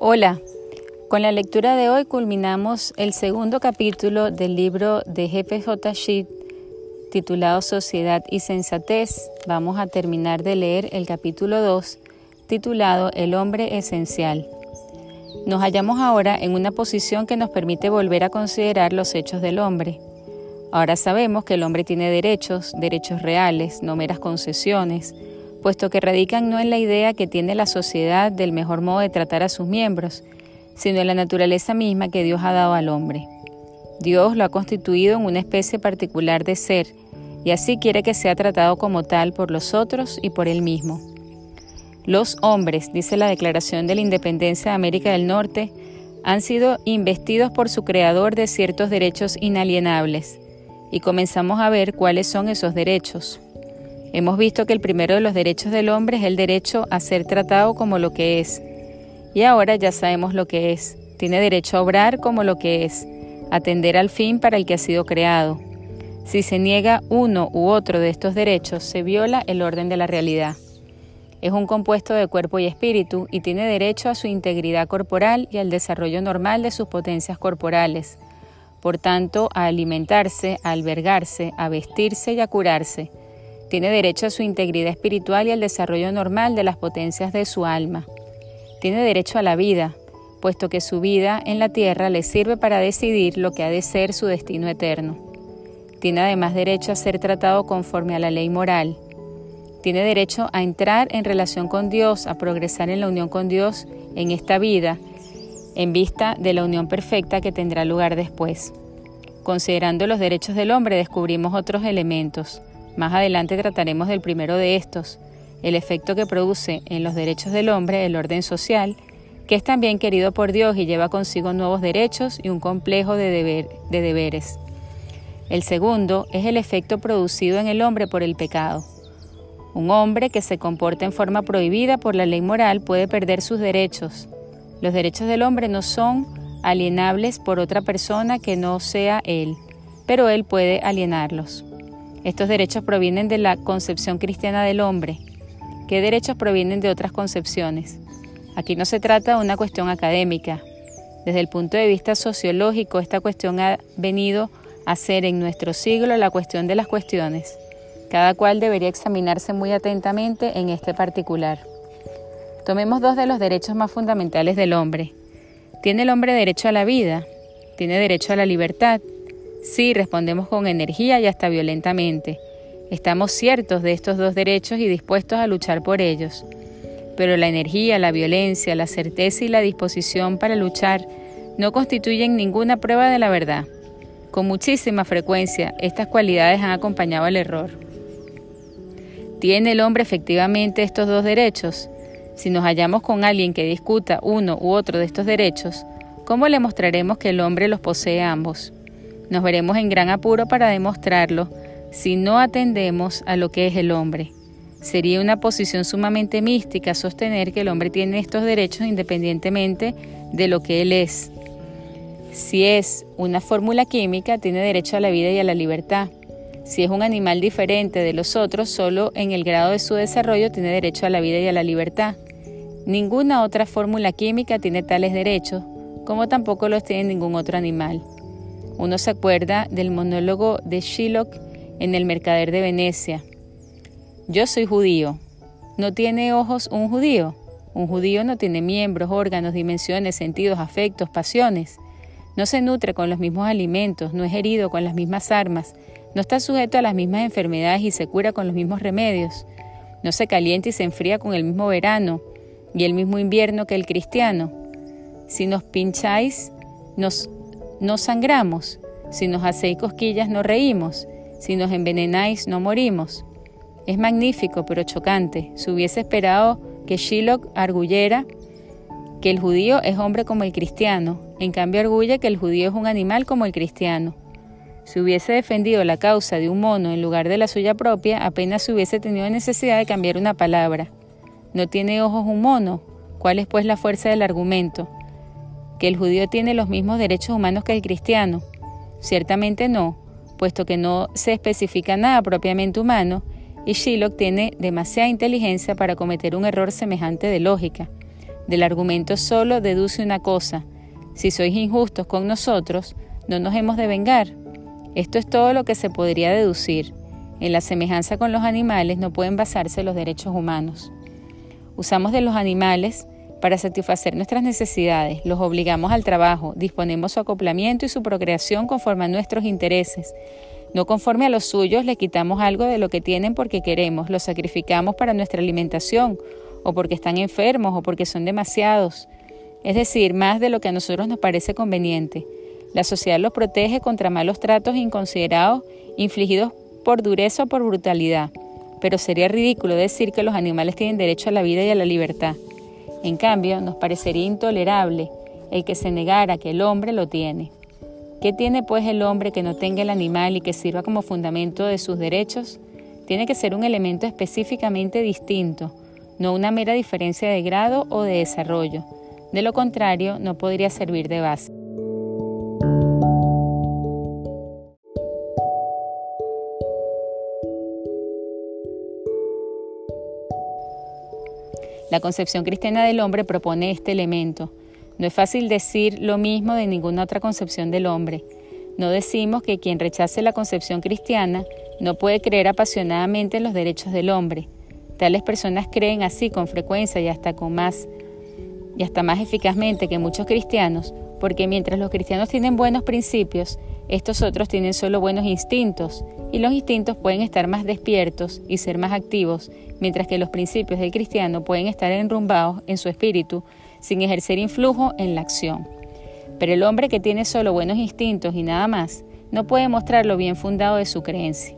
Hola, con la lectura de hoy culminamos el segundo capítulo del libro de Jefe J. Schitt titulado Sociedad y Sensatez. Vamos a terminar de leer el capítulo 2 titulado El hombre esencial. Nos hallamos ahora en una posición que nos permite volver a considerar los hechos del hombre. Ahora sabemos que el hombre tiene derechos, derechos reales, no meras concesiones, puesto que radican no en la idea que tiene la sociedad del mejor modo de tratar a sus miembros, sino en la naturaleza misma que Dios ha dado al hombre. Dios lo ha constituido en una especie particular de ser, y así quiere que sea tratado como tal por los otros y por él mismo. Los hombres, dice la Declaración de la Independencia de América del Norte, han sido investidos por su creador de ciertos derechos inalienables, y comenzamos a ver cuáles son esos derechos. Hemos visto que el primero de los derechos del hombre es el derecho a ser tratado como lo que es. Y ahora ya sabemos lo que es. Tiene derecho a obrar como lo que es, atender al fin para el que ha sido creado. Si se niega uno u otro de estos derechos, se viola el orden de la realidad. Es un compuesto de cuerpo y espíritu y tiene derecho a su integridad corporal y al desarrollo normal de sus potencias corporales. Por tanto, a alimentarse, a albergarse, a vestirse y a curarse tiene derecho a su integridad espiritual y al desarrollo normal de las potencias de su alma. Tiene derecho a la vida, puesto que su vida en la tierra le sirve para decidir lo que ha de ser su destino eterno. Tiene además derecho a ser tratado conforme a la ley moral. Tiene derecho a entrar en relación con Dios, a progresar en la unión con Dios en esta vida, en vista de la unión perfecta que tendrá lugar después. Considerando los derechos del hombre descubrimos otros elementos. Más adelante trataremos del primero de estos, el efecto que produce en los derechos del hombre el orden social, que es también querido por Dios y lleva consigo nuevos derechos y un complejo de, de deberes. El segundo es el efecto producido en el hombre por el pecado. Un hombre que se comporta en forma prohibida por la ley moral puede perder sus derechos. Los derechos del hombre no son alienables por otra persona que no sea él, pero él puede alienarlos. Estos derechos provienen de la concepción cristiana del hombre. ¿Qué derechos provienen de otras concepciones? Aquí no se trata de una cuestión académica. Desde el punto de vista sociológico, esta cuestión ha venido a ser en nuestro siglo la cuestión de las cuestiones. Cada cual debería examinarse muy atentamente en este particular. Tomemos dos de los derechos más fundamentales del hombre. ¿Tiene el hombre derecho a la vida? ¿Tiene derecho a la libertad? Sí, respondemos con energía y hasta violentamente. Estamos ciertos de estos dos derechos y dispuestos a luchar por ellos. Pero la energía, la violencia, la certeza y la disposición para luchar no constituyen ninguna prueba de la verdad. Con muchísima frecuencia, estas cualidades han acompañado al error. ¿Tiene el hombre efectivamente estos dos derechos? Si nos hallamos con alguien que discuta uno u otro de estos derechos, ¿cómo le mostraremos que el hombre los posee ambos? Nos veremos en gran apuro para demostrarlo si no atendemos a lo que es el hombre. Sería una posición sumamente mística sostener que el hombre tiene estos derechos independientemente de lo que él es. Si es una fórmula química, tiene derecho a la vida y a la libertad. Si es un animal diferente de los otros, solo en el grado de su desarrollo tiene derecho a la vida y a la libertad. Ninguna otra fórmula química tiene tales derechos, como tampoco los tiene ningún otro animal. Uno se acuerda del monólogo de Shylock en El Mercader de Venecia. Yo soy judío. ¿No tiene ojos un judío? Un judío no tiene miembros, órganos, dimensiones, sentidos, afectos, pasiones. No se nutre con los mismos alimentos, no es herido con las mismas armas, no está sujeto a las mismas enfermedades y se cura con los mismos remedios. No se calienta y se enfría con el mismo verano y el mismo invierno que el cristiano. Si nos pincháis, nos no sangramos, si nos hacéis cosquillas no reímos, si nos envenenáis no morimos. Es magnífico pero chocante. Se hubiese esperado que Shylock arguyera que el judío es hombre como el cristiano, en cambio arguye que el judío es un animal como el cristiano. Si hubiese defendido la causa de un mono en lugar de la suya propia, apenas se hubiese tenido necesidad de cambiar una palabra. No tiene ojos un mono. ¿Cuál es pues la fuerza del argumento? Que el judío tiene los mismos derechos humanos que el cristiano. Ciertamente no, puesto que no se especifica nada propiamente humano y Shylock tiene demasiada inteligencia para cometer un error semejante de lógica. Del argumento solo deduce una cosa. Si sois injustos con nosotros, no nos hemos de vengar. Esto es todo lo que se podría deducir. En la semejanza con los animales no pueden basarse los derechos humanos. Usamos de los animales para satisfacer nuestras necesidades, los obligamos al trabajo, disponemos su acoplamiento y su procreación conforme a nuestros intereses. No conforme a los suyos, le quitamos algo de lo que tienen porque queremos, los sacrificamos para nuestra alimentación, o porque están enfermos, o porque son demasiados. Es decir, más de lo que a nosotros nos parece conveniente. La sociedad los protege contra malos tratos inconsiderados infligidos por dureza o por brutalidad, pero sería ridículo decir que los animales tienen derecho a la vida y a la libertad. En cambio, nos parecería intolerable el que se negara que el hombre lo tiene. ¿Qué tiene pues el hombre que no tenga el animal y que sirva como fundamento de sus derechos? Tiene que ser un elemento específicamente distinto, no una mera diferencia de grado o de desarrollo. De lo contrario, no podría servir de base. La concepción cristiana del hombre propone este elemento. No es fácil decir lo mismo de ninguna otra concepción del hombre. No decimos que quien rechace la concepción cristiana no puede creer apasionadamente en los derechos del hombre. Tales personas creen así con frecuencia y hasta con más y hasta más eficazmente que muchos cristianos, porque mientras los cristianos tienen buenos principios, estos otros tienen solo buenos instintos, y los instintos pueden estar más despiertos y ser más activos, mientras que los principios del cristiano pueden estar enrumbados en su espíritu sin ejercer influjo en la acción. Pero el hombre que tiene solo buenos instintos y nada más, no puede mostrar lo bien fundado de su creencia.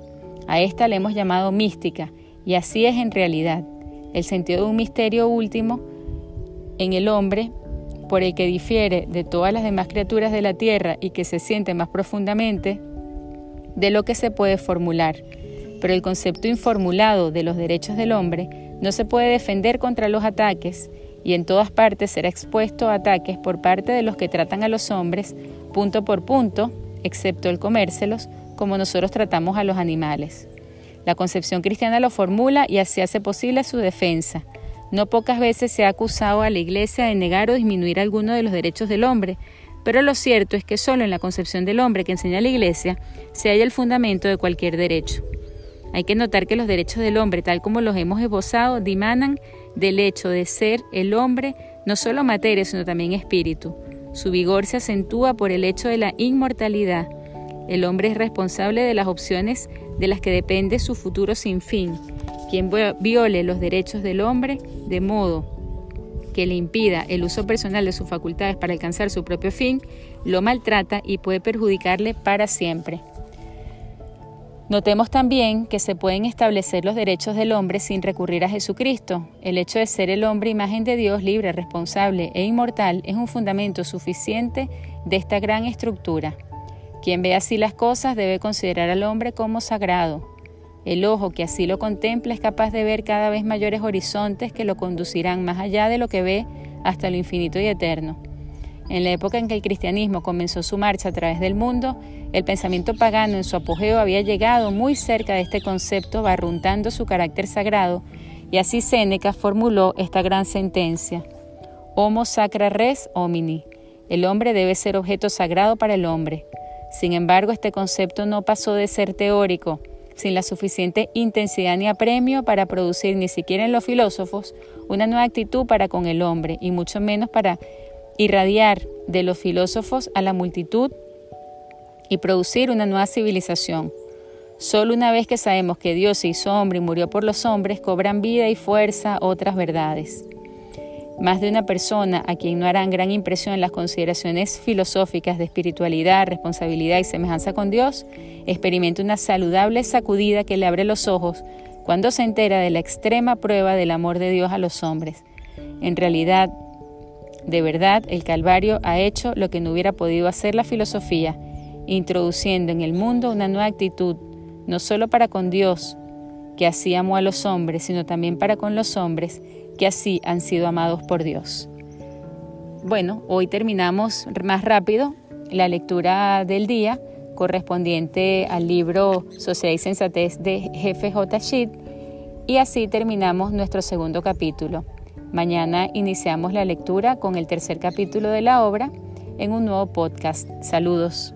A esta le hemos llamado mística, y así es en realidad. El sentido de un misterio último en el hombre por el que difiere de todas las demás criaturas de la tierra y que se siente más profundamente de lo que se puede formular. Pero el concepto informulado de los derechos del hombre no se puede defender contra los ataques y en todas partes será expuesto a ataques por parte de los que tratan a los hombres punto por punto, excepto el comérselos, como nosotros tratamos a los animales. La concepción cristiana lo formula y así hace posible su defensa. No pocas veces se ha acusado a la Iglesia de negar o disminuir alguno de los derechos del hombre, pero lo cierto es que solo en la concepción del hombre que enseña la Iglesia se halla el fundamento de cualquier derecho. Hay que notar que los derechos del hombre, tal como los hemos esbozado, dimanan del hecho de ser el hombre no solo materia, sino también espíritu. Su vigor se acentúa por el hecho de la inmortalidad. El hombre es responsable de las opciones de las que depende su futuro sin fin quien viole los derechos del hombre de modo que le impida el uso personal de sus facultades para alcanzar su propio fin, lo maltrata y puede perjudicarle para siempre. Notemos también que se pueden establecer los derechos del hombre sin recurrir a Jesucristo. El hecho de ser el hombre imagen de Dios libre, responsable e inmortal es un fundamento suficiente de esta gran estructura. Quien ve así las cosas debe considerar al hombre como sagrado, el ojo que así lo contempla es capaz de ver cada vez mayores horizontes que lo conducirán más allá de lo que ve hasta lo infinito y eterno. En la época en que el cristianismo comenzó su marcha a través del mundo, el pensamiento pagano en su apogeo había llegado muy cerca de este concepto, barruntando su carácter sagrado, y así Séneca formuló esta gran sentencia: Homo sacra res homini. El hombre debe ser objeto sagrado para el hombre. Sin embargo, este concepto no pasó de ser teórico sin la suficiente intensidad ni apremio para producir ni siquiera en los filósofos una nueva actitud para con el hombre y mucho menos para irradiar de los filósofos a la multitud y producir una nueva civilización. Solo una vez que sabemos que Dios se hizo hombre y murió por los hombres, cobran vida y fuerza otras verdades. Más de una persona a quien no harán gran impresión las consideraciones filosóficas de espiritualidad, responsabilidad y semejanza con Dios, experimenta una saludable sacudida que le abre los ojos cuando se entera de la extrema prueba del amor de Dios a los hombres. En realidad, de verdad, el Calvario ha hecho lo que no hubiera podido hacer la filosofía, introduciendo en el mundo una nueva actitud, no solo para con Dios, que así amó a los hombres, sino también para con los hombres, que así han sido amados por Dios. Bueno, hoy terminamos más rápido la lectura del día correspondiente al libro Sociedad y Sensatez de Jefe J. Schitt y así terminamos nuestro segundo capítulo. Mañana iniciamos la lectura con el tercer capítulo de la obra en un nuevo podcast. Saludos.